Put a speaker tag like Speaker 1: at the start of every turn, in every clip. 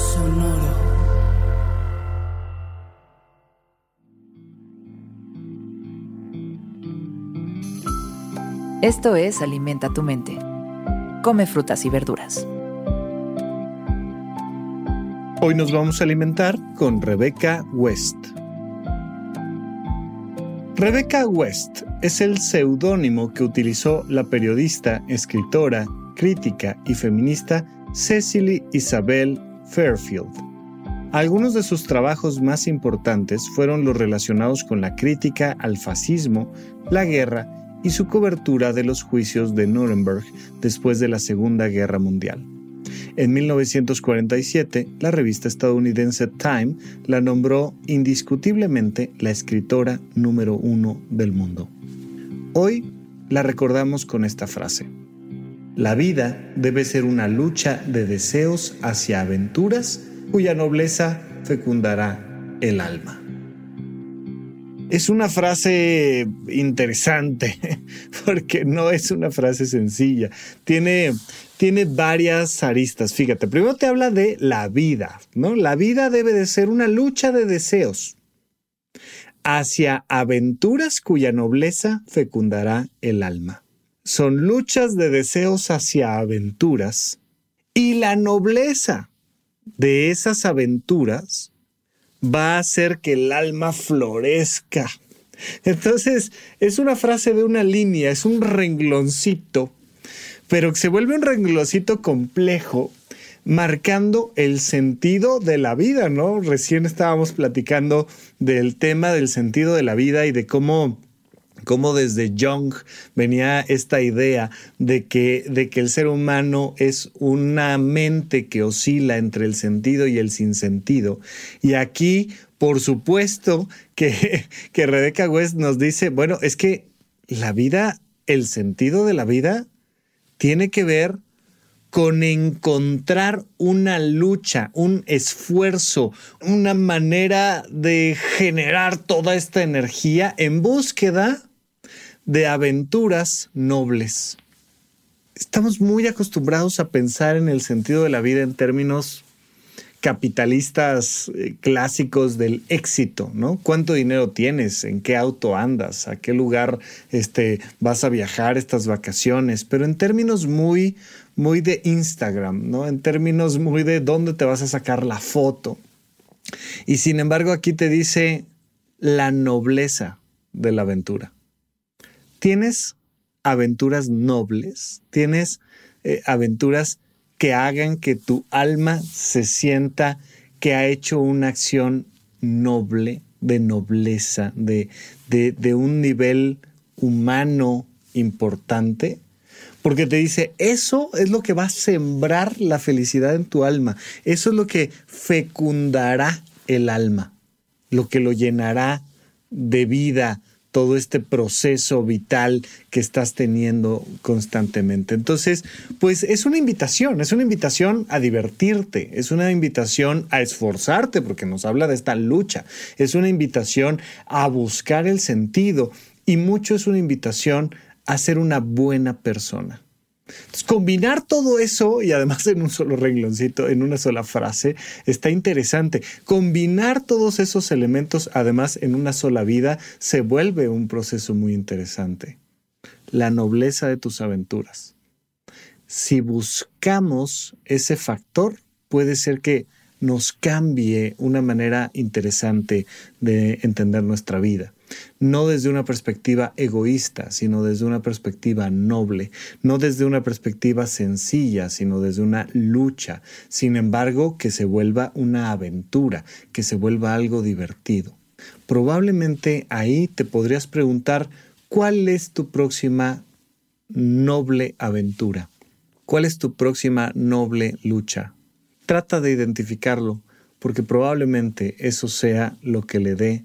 Speaker 1: Sonoro. Esto es Alimenta tu mente. Come frutas y verduras.
Speaker 2: Hoy nos vamos a alimentar con Rebecca West. Rebecca West es el seudónimo que utilizó la periodista, escritora, crítica y feminista Cecily Isabel Fairfield. Algunos de sus trabajos más importantes fueron los relacionados con la crítica al fascismo, la guerra y su cobertura de los juicios de Nuremberg después de la Segunda Guerra Mundial. En 1947, la revista estadounidense Time la nombró indiscutiblemente la escritora número uno del mundo. Hoy la recordamos con esta frase. La vida debe ser una lucha de deseos hacia aventuras cuya nobleza fecundará el alma. Es una frase interesante porque no es una frase sencilla. Tiene, tiene varias aristas. Fíjate, primero te habla de la vida, ¿no? La vida debe de ser una lucha de deseos hacia aventuras cuya nobleza fecundará el alma. Son luchas de deseos hacia aventuras y la nobleza de esas aventuras va a hacer que el alma florezca. Entonces, es una frase de una línea, es un rengloncito, pero se vuelve un rengloncito complejo, marcando el sentido de la vida, ¿no? Recién estábamos platicando del tema del sentido de la vida y de cómo cómo desde Jung venía esta idea de que, de que el ser humano es una mente que oscila entre el sentido y el sinsentido. Y aquí, por supuesto, que, que Rebecca West nos dice, bueno, es que la vida, el sentido de la vida, tiene que ver con encontrar una lucha, un esfuerzo, una manera de generar toda esta energía en búsqueda de aventuras nobles. Estamos muy acostumbrados a pensar en el sentido de la vida en términos capitalistas eh, clásicos del éxito, ¿no? ¿Cuánto dinero tienes? ¿En qué auto andas? ¿A qué lugar este, vas a viajar estas vacaciones? Pero en términos muy, muy de Instagram, ¿no? En términos muy de dónde te vas a sacar la foto. Y sin embargo aquí te dice la nobleza de la aventura tienes aventuras nobles, tienes eh, aventuras que hagan que tu alma se sienta que ha hecho una acción noble, de nobleza, de, de un nivel humano importante, porque te dice, eso es lo que va a sembrar la felicidad en tu alma, eso es lo que fecundará el alma, lo que lo llenará de vida, todo este proceso vital que estás teniendo constantemente. Entonces, pues es una invitación, es una invitación a divertirte, es una invitación a esforzarte, porque nos habla de esta lucha, es una invitación a buscar el sentido y mucho es una invitación a ser una buena persona combinar todo eso y además en un solo rengloncito, en una sola frase, está interesante. Combinar todos esos elementos además en una sola vida se vuelve un proceso muy interesante. La nobleza de tus aventuras. Si buscamos ese factor, puede ser que nos cambie una manera interesante de entender nuestra vida no desde una perspectiva egoísta, sino desde una perspectiva noble, no desde una perspectiva sencilla, sino desde una lucha, sin embargo, que se vuelva una aventura, que se vuelva algo divertido. Probablemente ahí te podrías preguntar, ¿cuál es tu próxima noble aventura? ¿Cuál es tu próxima noble lucha? Trata de identificarlo, porque probablemente eso sea lo que le dé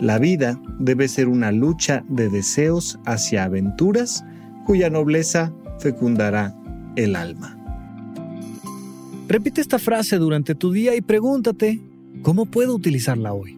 Speaker 2: La vida debe ser una lucha de deseos hacia aventuras cuya nobleza fecundará el alma. Repite esta frase durante tu día y pregúntate, ¿cómo puedo utilizarla hoy?